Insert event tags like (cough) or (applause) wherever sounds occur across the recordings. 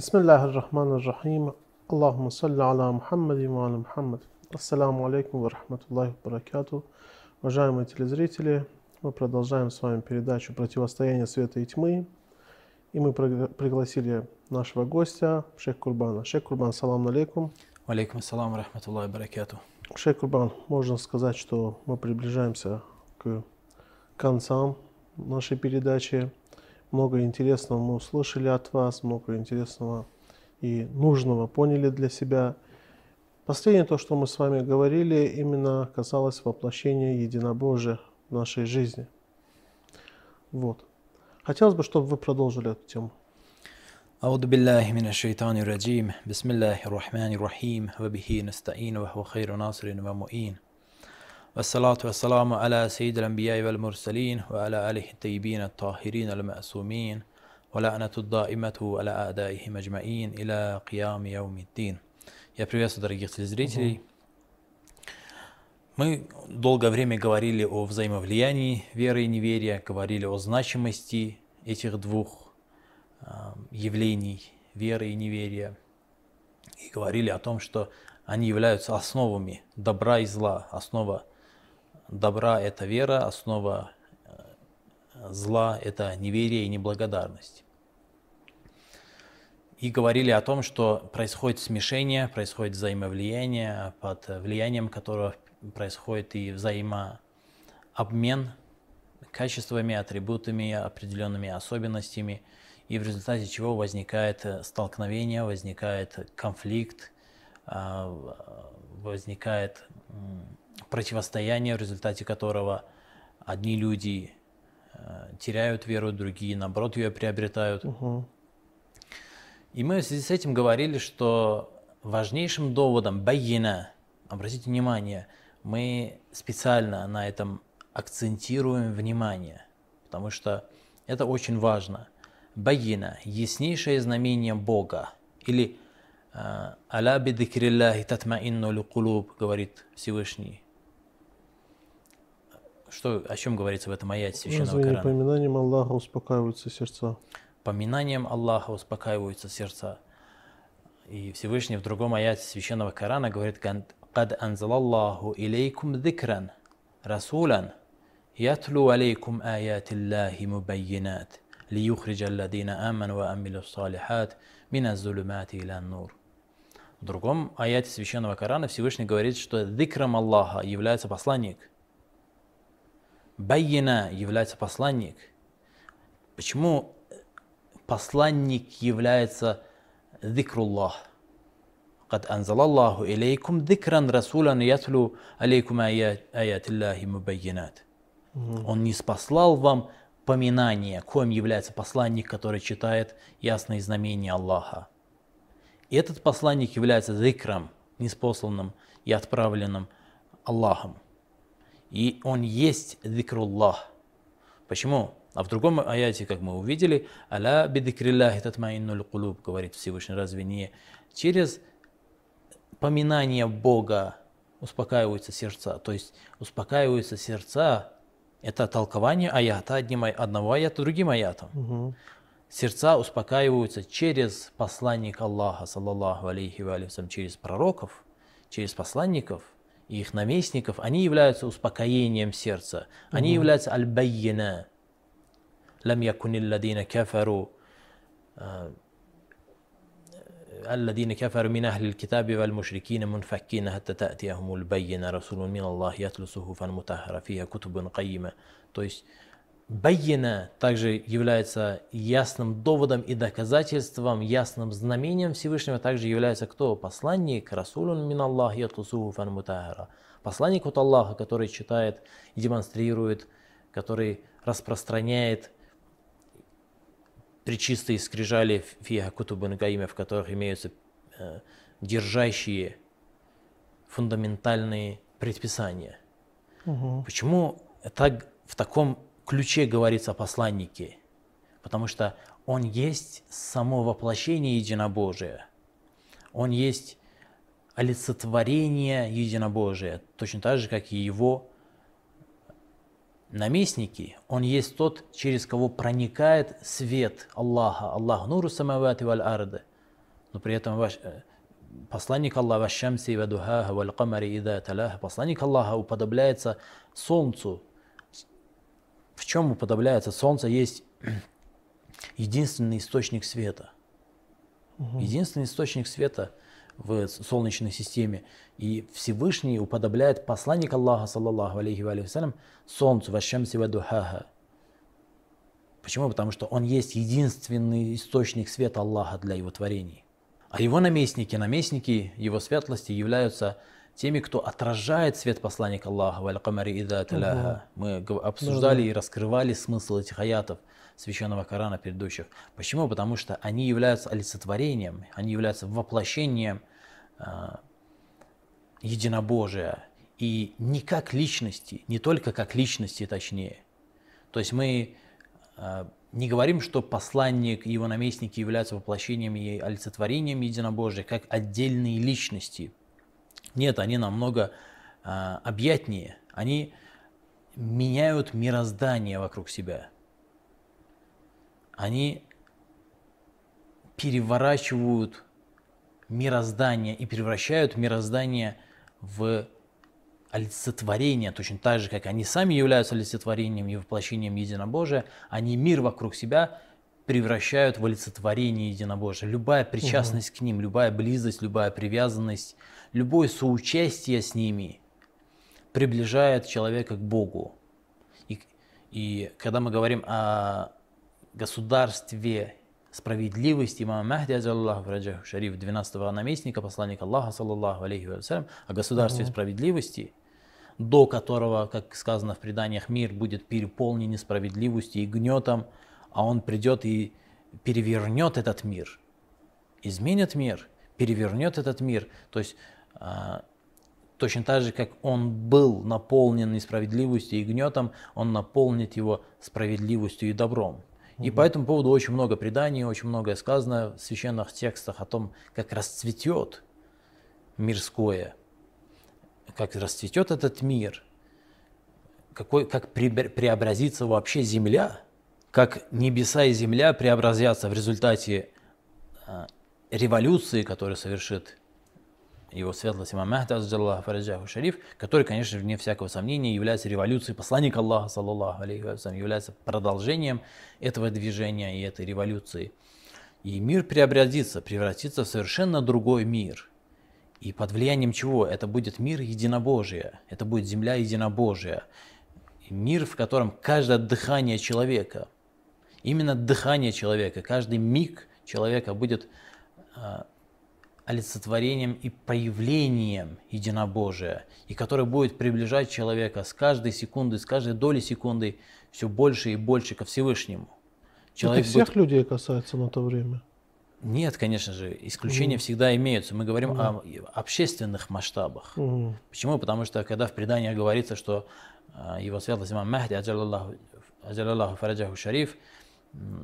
بسم الله الرحمن الرحيم اللهم صل على محمد وعلى محمد Ассаламу алейкум ва рахматуллахи баракату. Уважаемые телезрители, мы продолжаем с вами передачу «Противостояние света и тьмы». И мы пригла- пригласили нашего гостя, шейх Курбана. Шейх Курбан, салам алейкум. Алейкум ассалам рахматуллахи баракату. Шейх Курбан, можно сказать, что мы приближаемся к концам нашей передачи. Много интересного мы услышали от вас, много интересного и нужного поняли для себя. Последнее то, что мы с вами говорили, именно касалось воплощения единобожия в нашей жизни. Вот. Хотелось бы, чтобы вы продолжили эту тему. أعوذ بالله من الشيطان الرجيم بسم الله الرحمن الرحيم وبه نستعين وهو خير ناصر ومؤين والصلاة والسلام على سيد الأنبياء والمرسلين وعلى آله الطيبين الطاهرين المأسومين ولعنة الدائمة على أعدائهم أجمعين إلى قيام يوم الدين Я приветствую дорогих телезрителей. Мы долгое время говорили о взаимовлиянии веры и неверия, говорили о значимости этих двух а, явлений веры и неверия. И говорили о том, что они являются основами добра и зла. Основа добра – это вера, основа э, зла – это неверие и неблагодарность. И говорили о том, что происходит смешение, происходит взаимовлияние, под влиянием которого происходит и взаимообмен качествами, атрибутами, определенными особенностями, и в результате чего возникает э, столкновение, возникает конфликт, а, в- возникает противостояние, в результате которого одни люди э, теряют веру, другие, наоборот, ее приобретают. Мгм. И мы в связи с этим говорили, что важнейшим доводом байина, обратите внимание, мы специально на этом акцентируем внимание, потому что это очень важно. Байина – яснейшее знамение Бога. Или э, «Аля бидикриллахи татмаинну ликулуб» говорит Всевышний. Что, о чем говорится в этом аяте Священного Разве не Корана? поминанием Аллаха успокаиваются сердца? Поминанием Аллаха успокаиваются сердца. И Всевышний в другом аяте Священного Корана говорит «Кад анзалаллаху илейкум дикран расулан ятлу алейкум аяти Аллахи мубайинат лиюхриджа алладина аману ва амилу салихат мина зулумати иля нур». В другом аяте Священного Корана Всевышний говорит, что «Дикрам Аллаха» является посланник. «Байина» является посланник. Почему посланник является «Дикруллах»? قد أنزل الله إليكم ذكرا رسولا يتلو عليكم аят Аллахи مبينات Он не спаслал вам поминание, коим является посланник, который читает ясные знамения Аллаха. И этот посланник является зикрам, неспосланным и отправленным Аллахом. И он есть зикруллах. Почему? А в другом аяте, как мы увидели, «Аля бидикриллахи татмаиннуль кулуб», говорит Всевышний, разве не через поминание Бога успокаиваются сердца. То есть успокаиваются сердца, это толкование аята одним, одного аята другим аятом. Мгм Сердца успокаиваются через посланника Аллаха, саллаллаху алейхи ва алейхи вассалям, через пророков, через посланников и их наместников. Они являются успокоением сердца. Они являются аль-байина. لم يكن الذين كفروا آه، الذين كفروا من أهل الكتاب والمشركين منفكين حتى تأتيهم البينة رسول من الله يتلو صحفا مطهرة فيها كتب قيمة то есть Байина также является ясным доводом и доказательством, ясным знамением Всевышнего также является кто? Посланник, Расулун мин Аллах ятлусуху мутахара. Посланник от Аллаха, который читает и демонстрирует, который распространяет причистые скрижали фиха кутубын гаиме, в которых имеются э, держащие фундаментальные предписания. Мгм. Почему так, в таком ключе говорится о посланнике? Потому что он есть само воплощение единобожия. Он есть олицетворение единобожия, точно так же, как и его наместники, он есть тот, через кого проникает свет Аллаха. Аллах нуру самавати валь арды. но при этом ваш, э, посланник Аллаха «Вашамси вадухаха валь камари ида таляха» посланник Аллаха уподобляется солнцу. В чем уподобляется? Солнце есть (clears throat) единственный источник света. Единственный источник света в Солнечной системе. И Всевышний уподобляет посланник Аллаха, саллаллаху алейхи ва салям, солнцу, вашамси вадухаха. Почему? Потому что он есть единственный источник света Аллаха для его творений. А его наместники, наместники его светлости являются теми, кто отражает свет посланника Аллаха, валь камари ида таляха. Мы обсуждали и раскрывали смысл этих аятов священного Корана предыдущих. Почему? Потому что они являются олицетворением, они являются воплощением э, единобожия. И не как личности, не только как личности точнее. То есть мы э, не говорим, что посланник и его наместники являются воплощением и олицетворением единобожия, как отдельные личности. Нет, они намного э, объятнее. Они меняют мироздание вокруг себя они переворачивают мироздание и превращают мироздание в олицетворение, точно так же, как они сами являются олицетворением и воплощением единобожия, они мир вокруг себя превращают в олицетворение единобожия. Любая причастность угу. к ним, любая близость, любая привязанность, любое соучастие с ними приближает человека к Богу. И, и когда мы говорим о государстве справедливости имама Махди, Аллаху Раджаху Шариф, 12-го наместника, посланника Аллаха, саллаллаху алейхи вассалям, о государстве справедливости, до которого, как сказано в преданиях, мир будет переполнен несправедливостью и гнетом, а он придет и перевернет этот мир, изменит мир, перевернет этот мир. То есть точно так же, как он был наполнен несправедливостью и гнетом, он наполнит его справедливостью и добром. И по этому поводу очень много преданий, очень многое сказано в священных текстах о том, как расцветет мирское, как расцветет этот мир, какой, как преобразится вообще земля, как небеса и земля преобразятся в результате а, революции, которую совершит его светлость имам Махди, Фараджаху Шариф, который, конечно вне всякого сомнения является революцией посланника Аллаха, саллаллаху алейхи вассалям, является продолжением этого движения и этой революции. И мир преобразится, превратится в совершенно другой мир. И под влиянием чего? Это будет мир единобожия, это будет земля единобожия. Мир, в котором каждое дыхание человека, именно дыхание человека, каждый миг человека будет а, олицетворением и проявлением единобожия, и который будет приближать человека с каждой секунды, с каждой доли секунды все больше и больше ко Всевышнему. Человек Это всех будет... людей касается на то время? Нет, конечно же, исключения mm. всегда имеются. Мы говорим mm. о общественных масштабах. Mm. Почему? Потому что когда в предании говорится, что а, его светлость имам Махди, аджалаллаху фараджаху шариф,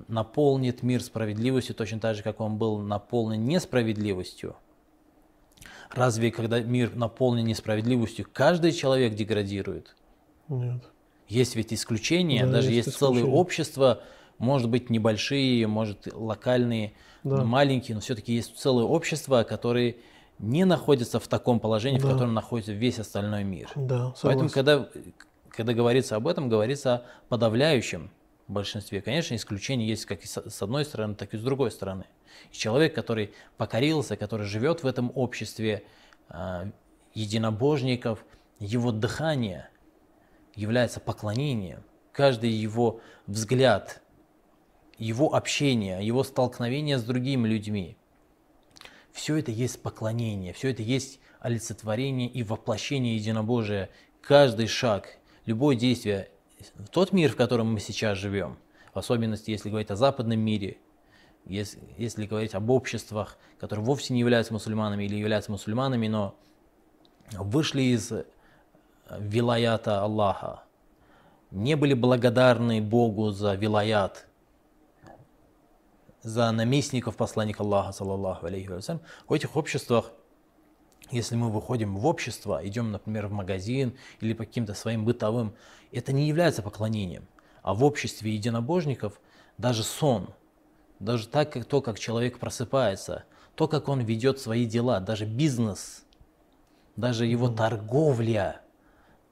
наполнит мир справедливостью точно так же, как он был наполнен несправедливостью. Разве когда мир наполнен несправедливостью, каждый человек деградирует? Нет. Есть ведь исключения, да, даже есть, есть целые общества, может быть небольшие, может локальные, да. маленькие, но все-таки есть целые общества, которые не находятся в таком положении, да. в котором находится весь остальной мир. Да, Поэтому, когда, когда говорится об этом, говорится о подавляющем в большинстве. Конечно, исключения есть как и с одной стороны, так и с другой стороны. И человек, который покорился, который живет в этом обществе э, единобожников, его дыхание является поклонением. Каждый его взгляд, его общение, его столкновение с другими людьми, все это есть поклонение, все это есть олицетворение и воплощение единобожия. Каждый шаг, любое действие тот мир, в котором мы сейчас живем, в особенности, если говорить о западном мире, если, если говорить об обществах, которые вовсе не являются мусульманами или являются мусульманами, но вышли из э, вилаята Аллаха, не были благодарны Богу за вилаят, за наместников посланника Аллаха, саллаллаху алейхи вассалям, в этих обществах если мы выходим в общество, идем, например, в магазин или по каким-то своим бытовым, это не является поклонением. А в обществе единобожников даже сон, даже так, как то, как человек просыпается, то, как он ведет свои дела, даже бизнес, даже его торговля.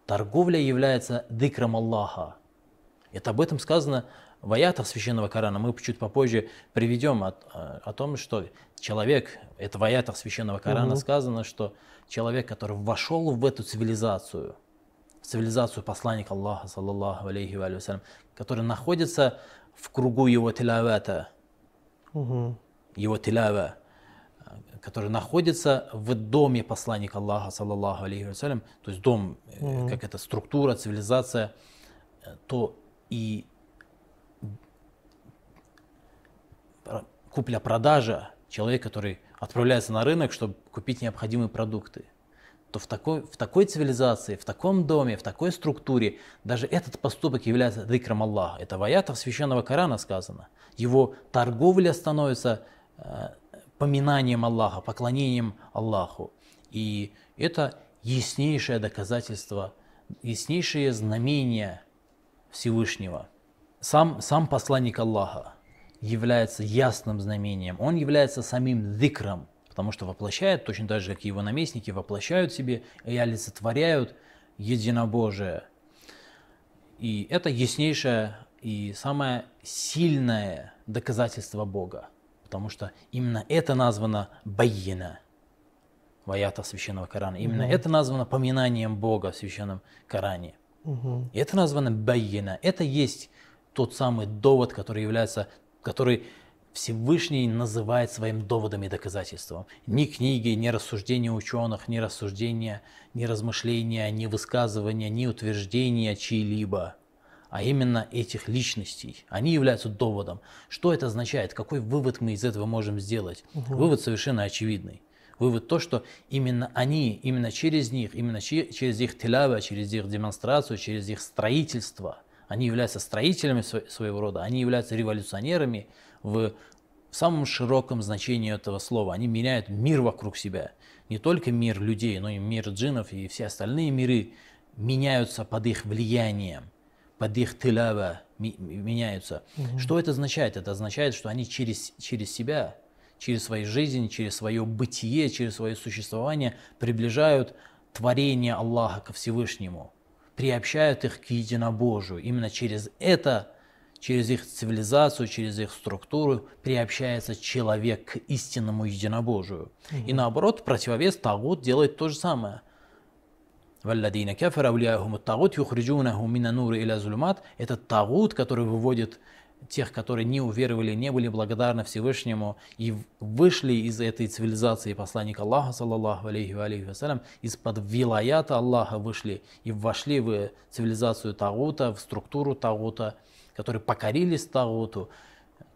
Торговля является дикрам Аллаха. Это об этом сказано в аятах Священного Корана. Мы чуть попозже приведем о, о том, что человек, это в аятах Священного Корана угу. сказано, что человек, который вошел в эту цивилизацию, в цивилизацию посланника Аллаха, саллаллаху алейхи ва салям, который находится в кругу его тилавата, угу. его тилава, который находится в доме посланника Аллаха, саллаллаху алейхи вассалям, то есть дом, mm как это структура, цивилизация, э, то и купля-продажа, человек, который отправляется на рынок, чтобы купить необходимые продукты, то в такой, в такой цивилизации, в таком доме, в такой структуре, даже этот поступок является дикрам Аллаха. Это в аятах священного Корана сказано. Его торговля становится э, поминанием Аллаха, поклонением Аллаху. И это яснейшее доказательство, яснейшее знамение Всевышнего. Сам, сам посланник Аллаха является ясным знамением, он является самим дикром, потому что воплощает, точно так же, как и его наместники, воплощают себе и олицетворяют единобожие. И это яснейшее и самое сильное доказательство Бога. Потому что именно это названо байина в аятах Священного Корана. Именно угу. это названо поминанием Бога в Священном Коране. Угу. И это названо байина. Это есть тот самый довод, который является, который Всевышний называет своим доводом и доказательством. Ни книги, ни рассуждения ученых, ни рассуждения, ни размышления, ни высказывания, ни утверждения чьи-либо а именно этих личностей. Они являются доводом. Что это означает? Какой вывод мы из этого можем сделать? Угу. Вывод совершенно очевидный. Вывод то, что именно они, именно через них, именно через их телява, через их демонстрацию, через их строительство, они являются строителями своего рода, они являются революционерами в самом широком значении этого слова. Они меняют мир вокруг себя. Не только мир людей, но и мир джинов и все остальные миры меняются под их влиянием под их тылава меняются. Угу. Что это означает? Это означает, что они через, через себя, через свою жизнь, через свое бытие, через свое существование приближают творение Аллаха ко Всевышнему, приобщают их к единобожию. Именно через это, через их цивилизацию, через их структуру приобщается человек к истинному единобожию. Угу. И наоборот, противовес Тагут делает то же самое – Валладина кафара авлияхум тагут юхриджунаху мина нуры иля зулумат. Это тагут, который выводит тех, которые не уверовали, не были благодарны Всевышнему и вышли из этой цивилизации посланника Аллаха, саллаллаху алейхи алейхи вассалям, из-под вилаята Аллаха вышли и вошли в цивилизацию Тагута, в структуру Тагута, которые покорились Тагуту.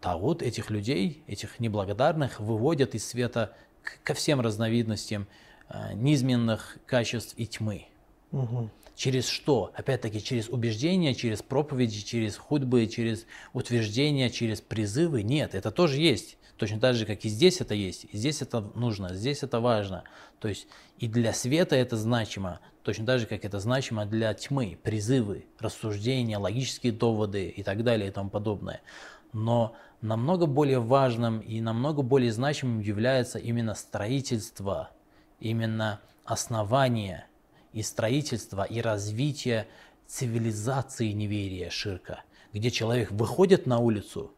Тагут этих людей, этих неблагодарных, выводят из света ко всем разновидностям э, низменных качеств и тьмы. Угу. Через что? Опять-таки через убеждения, через проповеди, через худбы, через утверждения, через призывы? Нет, это тоже есть. Точно так же, как и здесь это есть. И здесь это нужно, здесь это важно. То есть и для света это значимо, точно так же, как это значимо для тьмы, призывы, рассуждения, логические доводы и так далее и тому подобное. Но намного более важным и намного более значимым является именно строительство, именно основание – и строительства, и развития цивилизации неверия ширка, где человек выходит на улицу,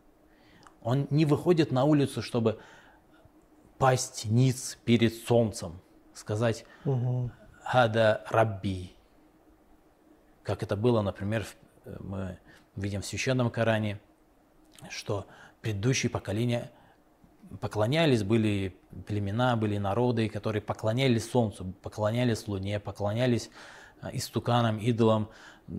он не выходит на улицу, чтобы пасть ниц перед солнцем, сказать «Хада Рабби», как это было, например, мы видим в Священном Коране, что предыдущие поколения – поклонялись, были племена, были народы, которые поклонялись Солнцу, поклонялись Луне, поклонялись э, истуканам, идолам.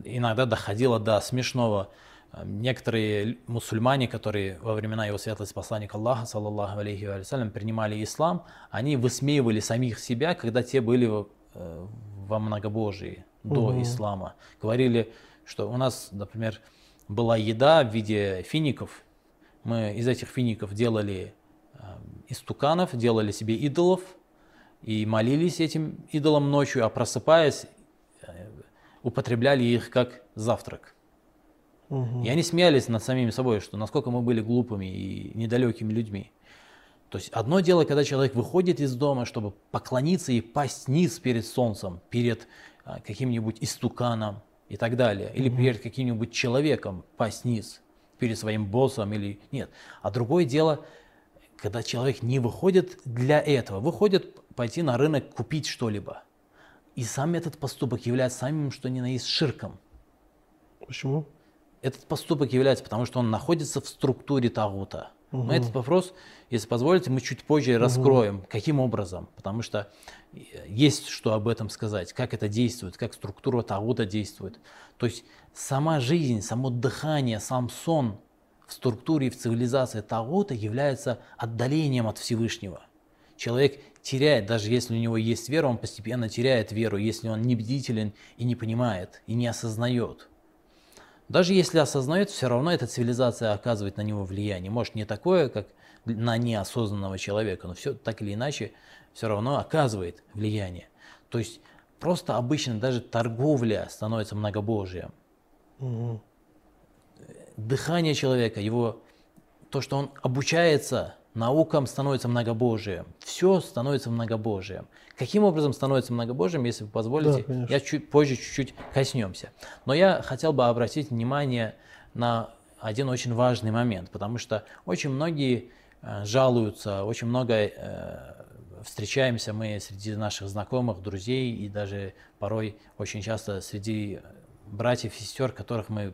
Иногда доходило до смешного. Э, некоторые мусульмане, которые во времена его светлости посланника Аллаха, саллаллаху алейхи вассалям, принимали ислам, они высмеивали самих себя, когда те были э, во многобожии до угу. ислама. Говорили, что у нас, например, была еда в виде фиников. Мы из этих фиников делали истуканов, делали себе идолов и молились этим идолам ночью, а просыпаясь, э, употребляли их как завтрак. Угу. И они смеялись над самими собой, что насколько мы были глупыми и недалекими людьми. То есть одно дело, когда человек выходит из дома, чтобы поклониться и пасть низ перед солнцем, перед а, каким-нибудь истуканом и так далее, или перед каким-нибудь человеком пасть низ, перед своим боссом или нет. А другое дело, когда человек не выходит для этого, выходит пойти на рынок купить что-либо. И сам этот поступок является самым, что ни на есть, ширком. Почему? Этот поступок является, потому что он находится в структуре Тагута. Угу. Но этот вопрос, если позволите, мы чуть позже угу. раскроем, каким образом, потому что есть что об этом сказать, как это действует, как структура Тагута действует. То есть сама жизнь, само дыхание, сам сон структуре и в цивилизации Тагута является отдалением от Всевышнего. Человек теряет, даже если у него есть вера, он постепенно теряет веру, если он не бдителен и не понимает, и не осознает. Даже если осознает, все равно эта цивилизация оказывает на него влияние. Может, не такое, как на неосознанного человека, но все так или иначе все равно оказывает влияние. То есть просто обычно даже торговля становится многобожием. Угу. Дыхание человека, его, то, что он обучается наукам становится многобожием. Все становится многобожием. Каким образом становится многобожием, если вы позволите, да, я чуть позже чуть-чуть коснемся. Но я хотел бы обратить внимание на один очень важный момент, потому что очень многие э, жалуются, очень много э, встречаемся мы среди наших знакомых, друзей и даже порой очень часто среди братьев и сестер, которых мы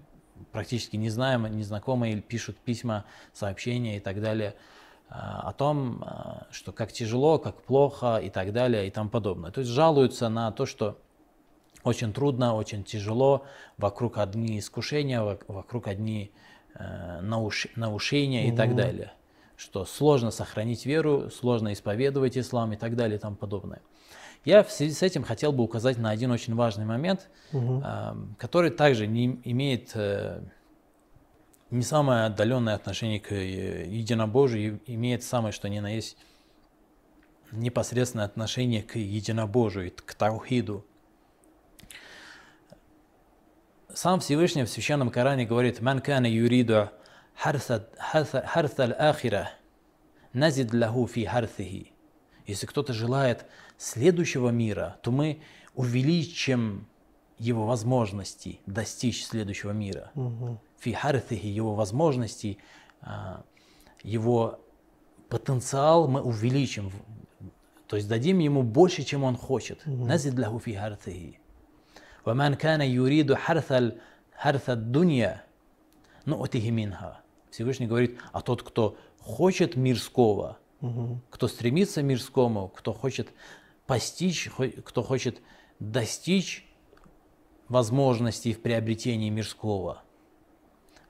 практически не знаем, не знакомы, или пишут письма, сообщения и так далее – о том, э, что как тяжело, как плохо и так далее и тому подобное. То есть жалуются на то, что очень трудно, очень тяжело, вокруг одни искушения, вокруг одни э, наушения и так далее. Что сложно сохранить веру, сложно исповедовать ислам и так далее и тому подобное. Я в связи с этим хотел бы указать на один очень важный момент, угу. который также не имеет э, не самое отдаленное отношение к э, единобожию, имеет самое что ни на есть непосредственное отношение к единобожию, к таухиду. Сам Всевышний в Священном Коране говорит «Ман кана юриду харса аль-ахира, назид лаху фи харсихи». Если кто-то желает следующего мира, то мы увеличим его возможности достичь следующего мира. Угу фихарthихи, его возможностей, а, его потенциал мы увеличим, то есть дадим ему больше, чем он хочет. Назид лаху фи харthихи. ومن كان يريد حرث حرث الدنيا نؤته منها. Всевышний говорит, а тот, кто хочет мирского, угу. кто стремится к мирскому, кто хочет постичь, кто хочет достичь возможностей в приобретении мирского –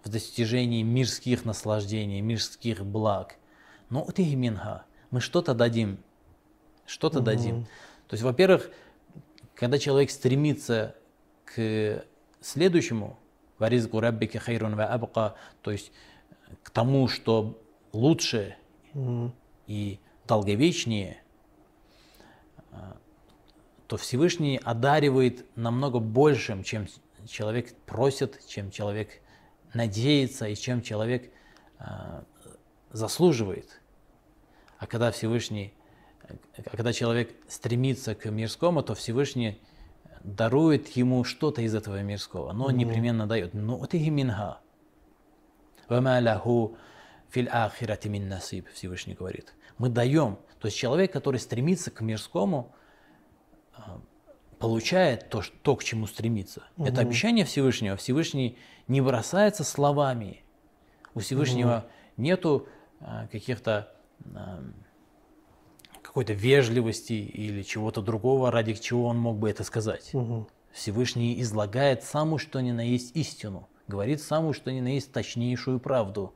в достижении мирских наслаждений, мирских благ. Но вот и минха, мы что-то дадим, что-то угу. дадим. То есть, во-первых, когда человек стремится к следующему, варизгу раббики хайрун ва абка, то есть к тому, что лучше угу. и долговечнее, то Всевышний одаривает намного большим, чем человек просит, чем человек надеется и чем человек э, заслуживает. А когда Всевышний, а когда человек стремится к мирскому, то Всевышний дарует ему что-то из этого мирского, но он непременно дает. Вот и минха. фил ахирати мин насиб, Всевышний говорит. Мы даем. То есть человек, который стремится к мирскому, получает то, то к чему стремится. Угу. Это обещание Всевышнего. Всевышний не бросается словами. У Всевышнего угу. нету а, каких-то а, какой-то вежливости или чего-то другого, ради чего он мог бы это сказать. Угу. Всевышний излагает самую, что ни на есть истину, говорит самую, что ни на есть точнейшую правду,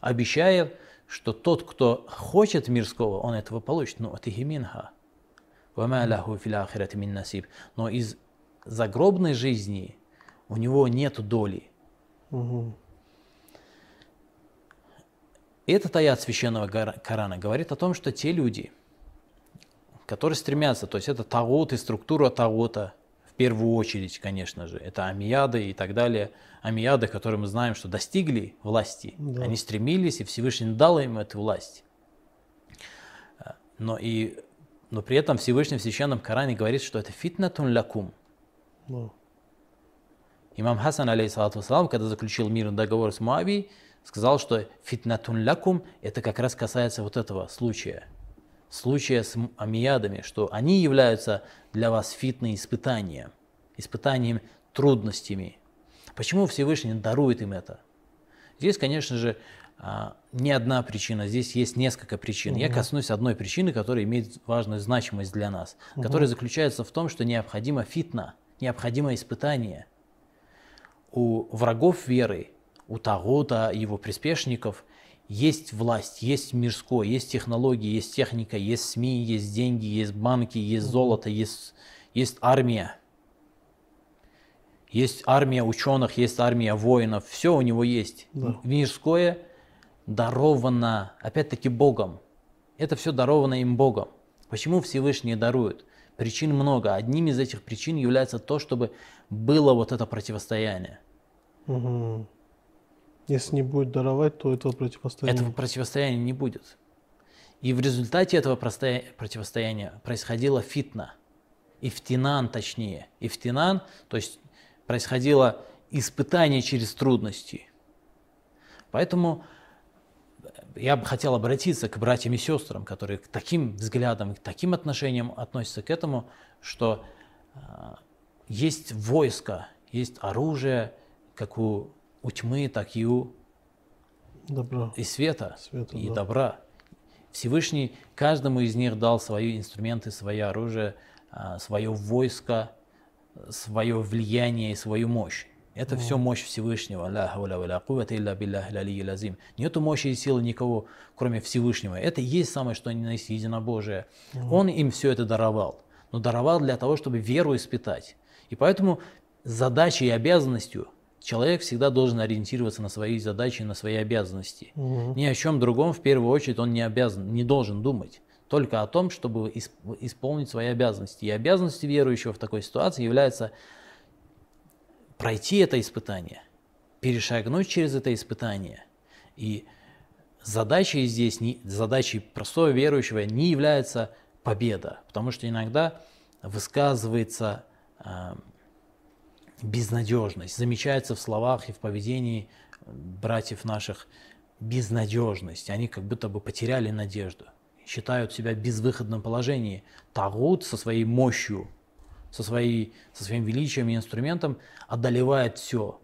обещая, что тот, кто хочет мирского, он этого получит. Но это гиминха. Но из загробной жизни у него нет доли. Угу. Этот аят священного Корана говорит о том, что те люди, которые стремятся, то есть это тагут и структура тагута, первую очередь, конечно же, это амияды и так далее, амияды, которые мы знаем, что достигли власти, да. они стремились, и Всевышний дал им эту власть. Но, и, но при этом Всевышний в Священном Коране говорит, что это фитнатун лакум. Ну, Имам Хасан, алейхиссалату когда заключил мирный договор с Муавией, сказал, что фитнатун лакум, это как раз касается вот этого случая. Случая с амиядами, что они являются для вас фитной испытанием, испытанием трудностями. Почему Всевышний дарует им это? Здесь, конечно же, а, не одна причина, здесь есть несколько причин. Я коснусь одной причины, которая имеет важную значимость для нас, которая заключается в том, что необходимо фитна, необходимо испытание. У врагов веры, у Тагута, его приспешников есть власть, есть мирское, есть технологии, есть техника, есть СМИ, есть деньги, есть банки, есть золото, есть, есть армия. Есть армия ученых, есть армия воинов, все у него есть. Да. Мирское даровано, опять-таки, Богом. Это все даровано им Богом. Почему Всевышний дарует? Причин много. Одним из этих причин является то, чтобы было вот это противостояние. мгм. Если не будет даровать, то этого противостояния. Этого противостояния не будет. И в результате этого противостояния происходила фитна. Ифтинан точнее. Ифтинан, то есть происходило испытание через трудности. Поэтому я бы хотел обратиться к братьям и сестрам, которые к таким взглядам, к таким отношениям относятся к этому, что а, есть войско, есть оружие, как у, у тьмы, так и у Добра. и света, Света, и да. добра. Всевышний каждому из них дал свои инструменты, свое оружие, а, свое войско, свое влияние и свою мощь. Это все мощь Всевышнего. Нету мощи и силы никого, кроме Всевышнего. Это и есть самое, что ни на есть единобожие. Он им все это даровал. Но даровал для того, чтобы веру испытать. И поэтому задачей и обязанностью человек всегда должен ориентироваться на свои задачи на свои обязанности. Мгм. Ни о чем другом в первую очередь он не обязан, не должен думать. Только о том, чтобы исп- исполнить свои обязанности. И обязанностью верующего в такой ситуации является пройти это испытание, перешагнуть через это испытание. И задачей здесь, не, задачей простого верующего не является победа, потому что иногда высказывается а, безнадежность, замечается в словах и в поведении братьев наших безнадежность. Они как будто бы потеряли надежду, считают себя в безвыходном положении. Тагут со своей мощью, со, своей, со своим величием и инструментом одолевает все,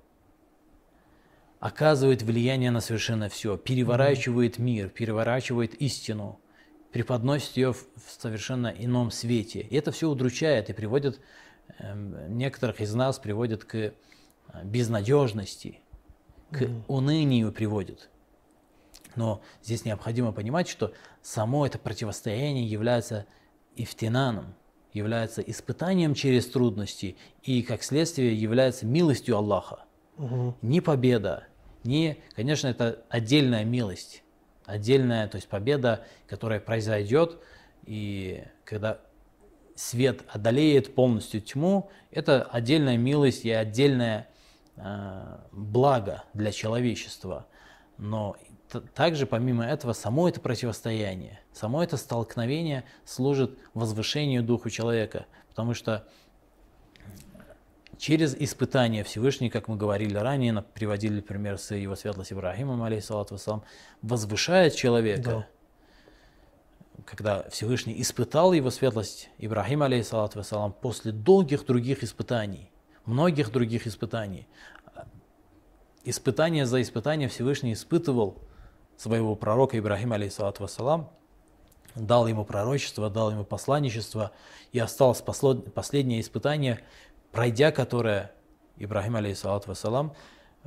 оказывает влияние на совершенно все, переворачивает мир, переворачивает истину, преподносит ее в, совершенно ином свете. И это все удручает и приводит, эм, некоторых из нас приводит к э, безнадежности, к унынию приводит. Но здесь необходимо понимать, что само это противостояние является ифтинаном, является испытанием через трудности и, как следствие, является милостью Аллаха. Мгм. Не победа, не, конечно, это отдельная милость, отдельная, то есть победа, которая произойдет, и когда свет одолеет полностью тьму, это отдельная милость и отдельное э, благо для человечества. Но также помимо этого само это противостояние, само это столкновение служит возвышению духу человека, потому что через испытание Всевышний, как мы говорили ранее, приводили пример с его светлость Ибрахимом, алейхиссалату возвышает человека. Когда Всевышний испытал его светлость Ибрахима, алейхиссалату вассалам, после долгих других испытаний, многих других испытаний, испытание за испытание Всевышний испытывал своего пророка Ибрахима, алейхиссалату вассалам, дал ему пророчество, дал ему посланничество, и осталось последнее испытание, пройдя которое Ибрахим, алейхиссалату вассалам,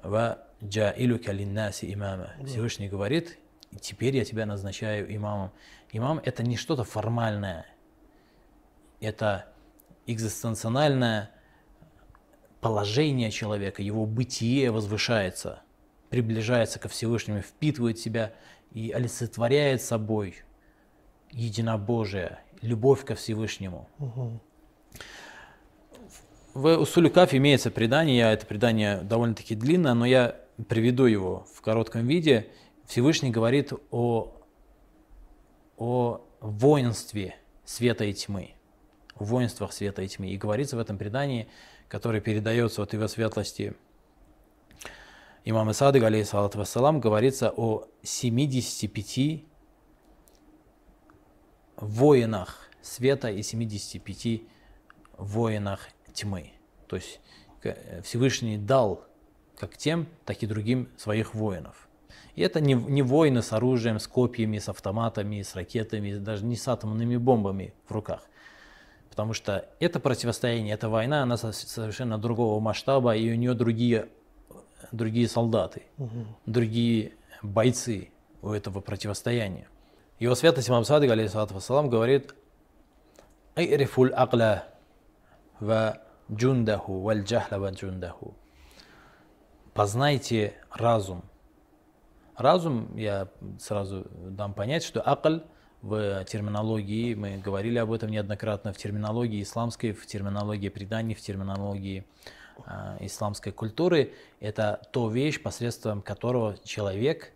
«Ва джаилюка линнаси имама». Всевышний говорит, теперь я тебя назначаю имамом. Имам – это не что-то формальное, это экзистенциональное положение человека, его бытие возвышается, приближается ко Всевышнему, впитывает себя и олицетворяет собой единобожие, любовь ко Всевышнему. Мгм. В Усулю Каф имеется предание, это предание довольно-таки длинное, но я приведу его в коротком виде. Всевышний говорит о, о воинстве света и тьмы. В воинствах света и тьмы. И говорится в этом предании, которое передается от его светлости имама Садык, алейхиссалату вассалам, говорится о 75 воинах света и 75 воинах тьмы. То есть Всевышний дал как тем, так и другим своих воинов. И это не, не войны с оружием, с копьями, с автоматами, с ракетами, даже не с атомными бомбами в руках. Потому что это противостояние, эта война, она совершенно другого масштаба, и у нее другие, другие солдаты, угу. другие бойцы у этого противостояния. Его святость Имам Садык, алейхиссалату вассалам, говорит, «Айрифуль акля ва джундаху валь джахла ва джундаху». Познайте разум, Разум, я сразу дам понять, что акль в терминологии, мы говорили об этом неоднократно, в терминологии исламской, в терминологии преданий, в терминологии э, исламской культуры, это то вещь, посредством которого человек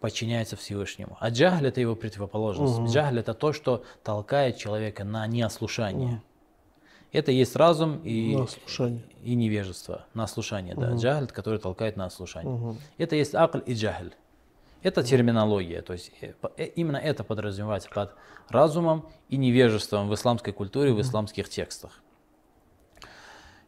подчиняется Всевышнему. А джагль это его противоположность. Угу. Джагль это то, что толкает человека на неослушание. Угу. Это есть разум и, и невежество, на слушание. Угу. Да. Джагль, который толкает на слушание. Угу. Это есть акль и джагль. Это терминология, то есть э, э, именно это подразумевается под разумом и невежеством в исламской культуре, в исламских текстах.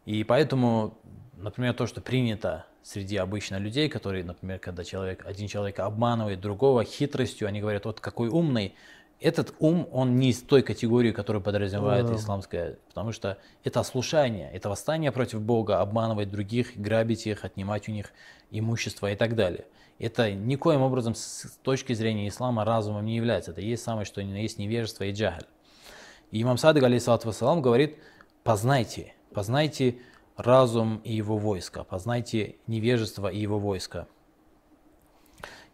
И поэтому, например, то, что принято среди обычных людей, которые, например, когда человек, один человек обманывает другого хитростью, они говорят, вот какой умный, этот ум, он не из той категории, которую подразумевает yeah. исламская, потому что это ослушание, это восстание против Бога, обманывать других, грабить их, отнимать у них имущество и так далее. Это никоим образом с точки зрения ислама разумом не является. Это есть самое, что есть невежество и джахаль. И имам Садык, алейсалату вассалам, говорит, познайте, познайте разум и его войско, познайте невежество и его войско.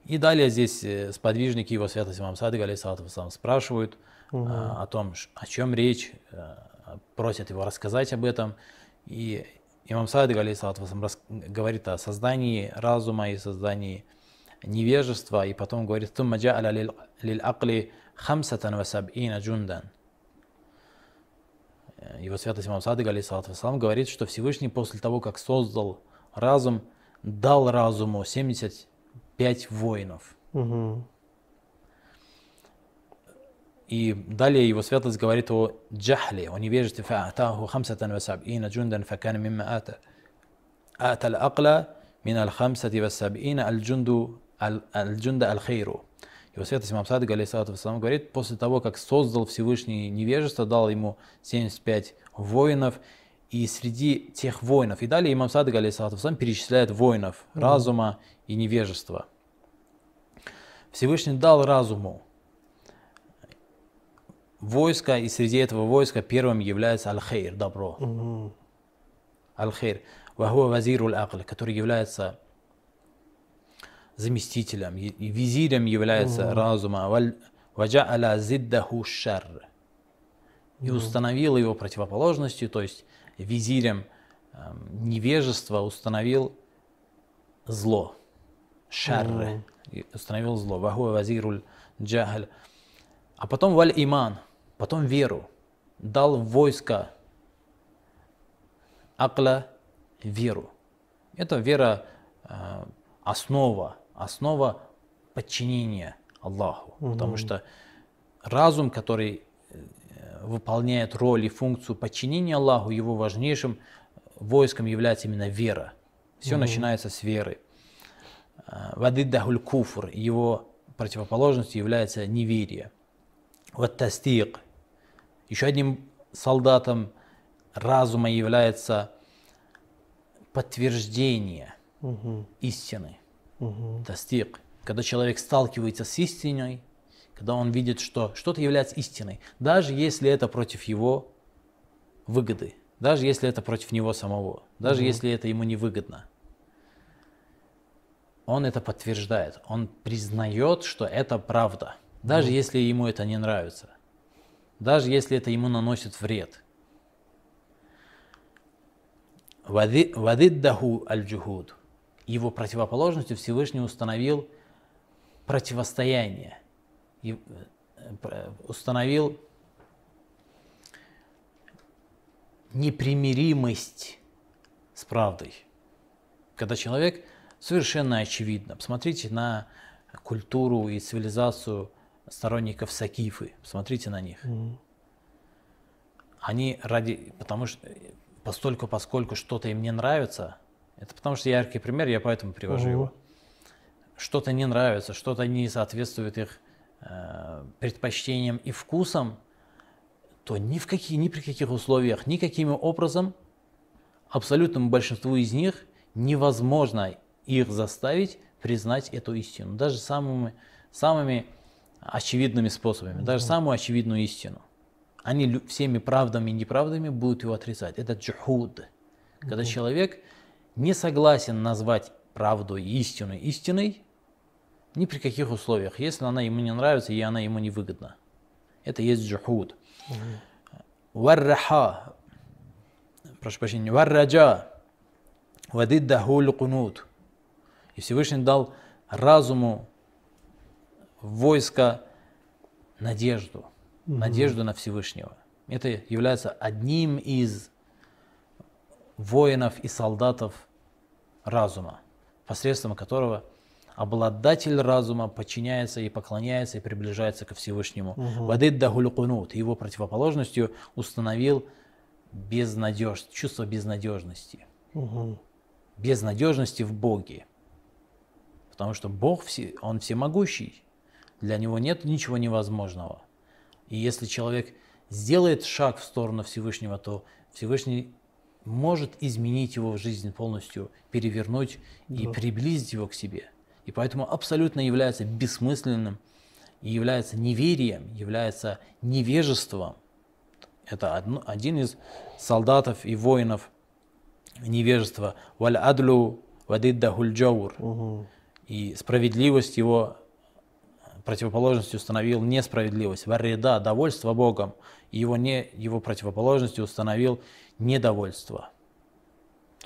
И далее здесь э, сподвижники его святости Имам Садыг, алейсалату спрашивают угу. а, о том, о чем речь, э, а, просят его рассказать об этом. И Имам Садыг, алейсалату говорит о создании разума и создании невежества, и потом говорит «Тумма джа'аля лил акли хамсатан васаб'ина джундан». Э, его святость Имам Садыг, алейсалату говорит, что Всевышний после того, как создал разум, дал разуму 70 75 воинов. Угу. И далее его святость говорит о джахле, о невежестве. فَأَعْتَاهُ خَمْسَةً وَسَبْعِينَ جُنْدًا فَكَانَ مِمَّا آتَى آتَى الْعَقْلَ من الخمسة والسبعين الجند аль-джунда аль-хейру. Его святость Имам Садык, алейсалату вассалам, говорит, после того, как создал Всевышний невежество, дал ему 75 воинов, и среди тех воинов, и далее Имам Садык, алейсалату вассалам, перечисляет воинов mm-hmm. разума и невежества. Всевышний дал разуму войско, и среди этого войска первым является аль-хейр, добро. Mm-hmm. Аль-хейр. Вахуа вазирул акл, который является заместителем и визирем является разума. Ваджа'аля зиддаху шар. И установил его противоположностью, то есть визирем эм, невежества установил зло. Шар. Установил зло. Вахуа вазируль джахаль. А потом валь иман, потом веру. Дал войско акла веру. Это вера э, основа основа подчинения Аллаху. Угу. Потому что разум, который выполняет роль и функцию подчинения Аллаху, его важнейшим войском является именно вера. Все угу. начинается с веры. Э, Вадиддахуль куфр, его противоположностью является неверие. Вот тастик. Еще одним солдатом разума является подтверждение угу. истины угу. тастик, когда человек сталкивается с истиной, когда он видит, что что-то является истиной, даже если это против его выгоды, даже если это против него самого, даже угу. если это ему невыгодно. Он это подтверждает, он признает, что это правда, даже угу. если ему это не нравится, даже если это ему наносит вред. Вадиддаху аль-джухуд его противоположностью Всевышний установил противостояние. Э, установил непримиримость с правдой. Когда человек совершенно очевидно, посмотрите на культуру и цивилизацию сторонников Сакифы, посмотрите на них. Mm. Они ради, потому что постольку, поскольку что-то им не нравится, это потому что яркий пример, я поэтому привожу mm. его. Что-то не нравится, что-то не соответствует их предпочтениям и вкусам, то ни, в какие, ни при каких условиях, никаким образом абсолютному большинству из них невозможно их заставить признать эту истину, даже самыми, самыми очевидными способами, даже самую очевидную истину. Они всеми правдами и неправдами будут его отрицать. Это джухуд. Когда человек не согласен назвать правду и истину истиной, ни при каких условиях, если она ему не нравится и она ему не выгодна. Это есть джухуд. Варраха, прошу прощения, варраджа, вадиддаху лукунут. И Всевышний дал разуму войска надежду, надежду на Всевышнего. Это является одним из воинов и солдатов разума, посредством которого обладатель разума подчиняется и поклоняется и приближается ко Всевышнему. Угу. Его противоположностью установил безнадеж... чувство безнадежности. Угу. Безнадежности в Боге. Потому что Бог, Он всемогущий. Для Него нет ничего невозможного. И если человек сделает шаг в сторону Всевышнего, то Всевышний может изменить его в жизнь полностью, перевернуть да. и приблизить его к себе. И поэтому абсолютно является бессмысленным и является неверием, является невежеством. Это один из солдатов и воинов невежества. Валь адлу вадиддахуль джаур. И справедливость его противоположностью установил несправедливость. Варрида – довольство Богом. И его, не, его противоположностью установил недовольство.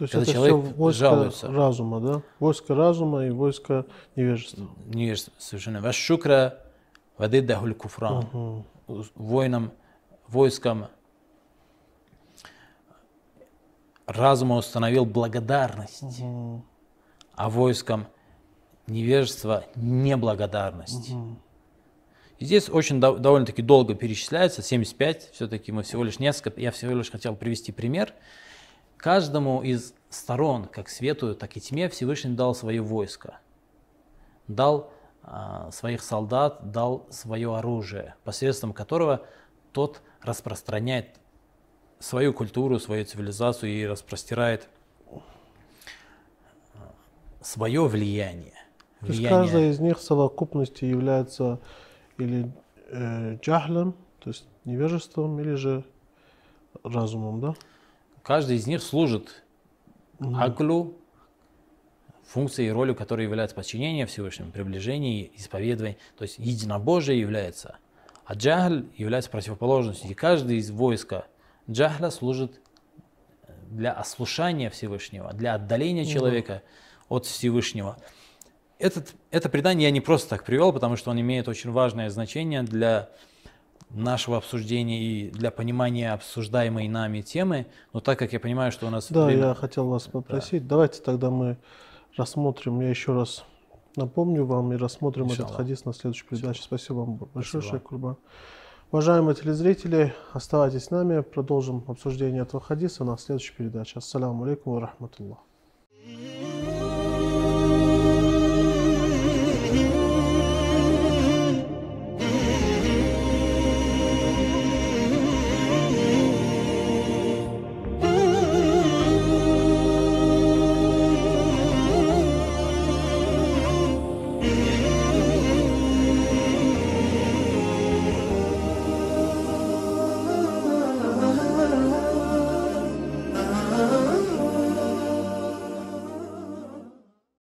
То есть Когда это человек все войско жалуется. разума, да? Войско разума и войско невежества. Невежество, совершенно. Вашукра вадиддахуль куфран. Угу. Воинам, войскам разума установил благодарность, угу. а войскам невежество неблагодарность. Угу. И здесь очень довольно-таки долго перечисляется, 75, все-таки мы всего лишь несколько, я всего лишь хотел привести пример. Каждому из сторон, как свету, так и тьме, Всевышний дал свое войско, дал э, своих солдат, дал свое оружие, посредством которого тот распространяет свою культуру, свою цивилизацию и распростирает свое влияние. То есть каждая из них в совокупности является или э, джахлем, то есть невежеством, или же разумом, да? Каждый из них служит mm аклу, функцией и ролью, которая является подчинение Всевышнему, приближение, исповедование. То есть единобожие является. А джахль является противоположностью. И каждый из войска джахля служит для ослушания Всевышнего, для отдаления человека от Всевышнего. Этот, это предание я не просто так привел, потому что он имеет очень важное значение для нашего обсуждения и для понимания обсуждаемой нами темы. Но так как я понимаю, что у нас... Да, время... я хотел вас попросить. Да. Давайте тогда мы рассмотрим, я еще раз напомню вам и рассмотрим Иншаллах. этот хадис на следующей передаче. Спасибо вам большое, Шейх Курбан. Уважаемые телезрители, оставайтесь с нами, продолжим обсуждение этого хадиса на следующей передаче. Ассаламу алейкум ва рахматуллах.